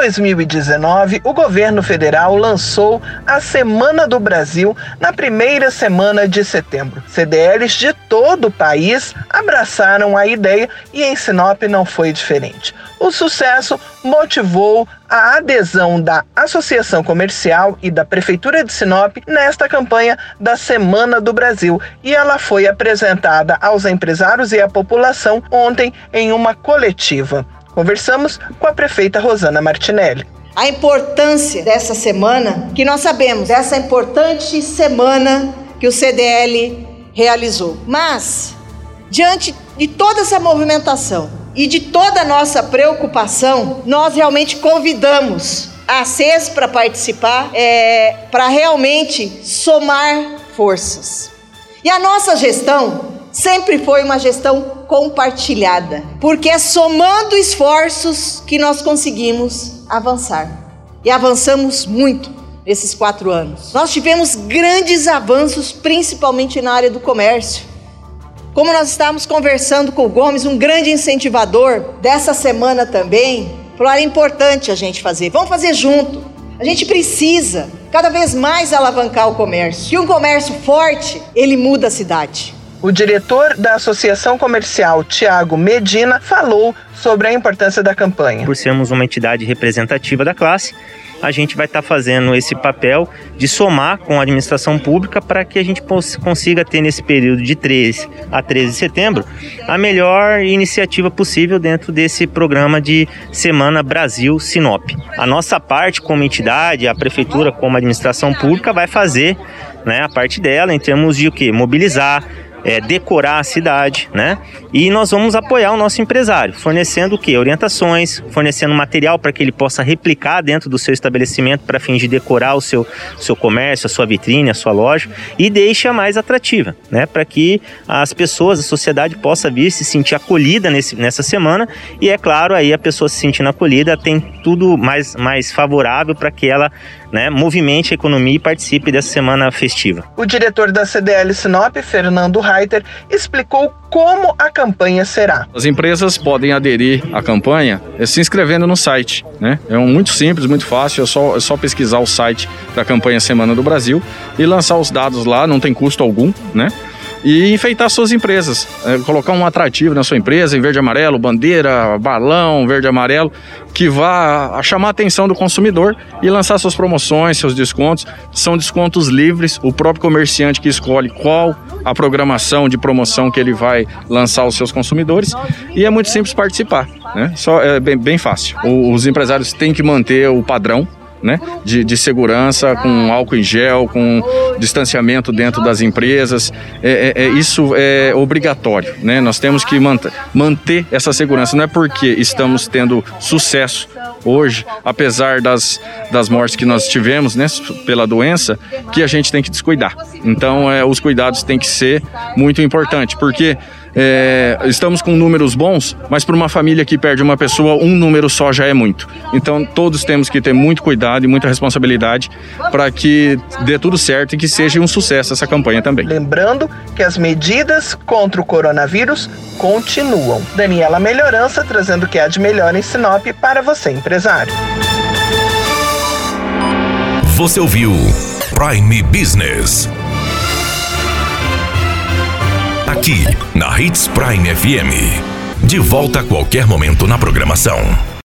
2019, o governo federal lançou a Semana do Brasil na primeira semana de setembro. CDLs de todo o país abraçaram a ideia e em Sinop não foi diferente. O sucesso motivou a adesão da Associação Comercial e da Prefeitura de Sinop nesta campanha da Semana do Brasil e ela foi apresentada aos empresários e à população ontem em uma coletiva. Conversamos com a prefeita Rosana Martinelli. A importância dessa semana, que nós sabemos, essa importante semana que o CDL realizou. Mas, diante de toda essa movimentação e de toda a nossa preocupação, nós realmente convidamos a CES para participar, é, para realmente somar forças. E a nossa gestão sempre foi uma gestão compartilhada, porque é somando esforços que nós conseguimos avançar. E avançamos muito nesses quatro anos. Nós tivemos grandes avanços, principalmente na área do comércio. Como nós estávamos conversando com o Gomes, um grande incentivador dessa semana também, falou: era importante a gente fazer, vamos fazer junto. A gente precisa cada vez mais alavancar o comércio. E um comércio forte, ele muda a cidade. O diretor da Associação Comercial, Tiago Medina, falou sobre a importância da campanha. Por sermos uma entidade representativa da classe, a gente vai estar tá fazendo esse papel de somar com a administração pública para que a gente consiga ter nesse período de 13 a 13 de setembro a melhor iniciativa possível dentro desse programa de Semana Brasil Sinop. A nossa parte como entidade, a prefeitura como administração pública vai fazer né, a parte dela em termos de o que? Mobilizar, é, decorar a cidade, né? E nós vamos apoiar o nosso empresário, fornecendo o que? Orientações, fornecendo material para que ele possa replicar dentro do seu estabelecimento para fim de decorar o seu, seu comércio, a sua vitrine, a sua loja e deixa mais atrativa, né? Para que as pessoas, a sociedade possa vir se sentir acolhida nesse, nessa semana e é claro aí a pessoa se sentindo acolhida tem tudo mais, mais favorável para que ela né, movimente a economia e participe dessa semana festiva. O diretor da CDL Sinop, Fernando Reiter, explicou como a campanha será. As empresas podem aderir à campanha eh, se inscrevendo no site. Né? É um muito simples, muito fácil, é só, é só pesquisar o site da campanha Semana do Brasil e lançar os dados lá, não tem custo algum, né? E enfeitar suas empresas. É, colocar um atrativo na sua empresa em verde e amarelo, bandeira, balão, verde e amarelo, que vá chamar a atenção do consumidor e lançar suas promoções, seus descontos. São descontos livres, o próprio comerciante que escolhe qual a programação de promoção que ele vai lançar aos seus consumidores e é muito simples participar. Né? Só é bem, bem fácil. O, os empresários têm que manter o padrão né? De, de, segurança, com álcool em gel, com distanciamento dentro das empresas. É, é, é, isso é obrigatório, né? Nós temos que manter, manter essa segurança. Não é porque estamos tendo sucesso hoje, apesar das, das mortes que nós tivemos né, pela doença, que a gente tem que descuidar. Então, é, os cuidados têm que ser muito importantes, porque é, estamos com números bons, mas para uma família que perde uma pessoa, um número só já é muito. Então todos temos que ter muito cuidado e muita responsabilidade para que dê tudo certo e que seja um sucesso essa campanha também. Lembrando que as medidas contra o coronavírus continuam. Daniela Melhorança trazendo o que há de melhor em Sinop para você, empresário. Você ouviu Prime Business Hits Prime FM. De volta a qualquer momento na programação.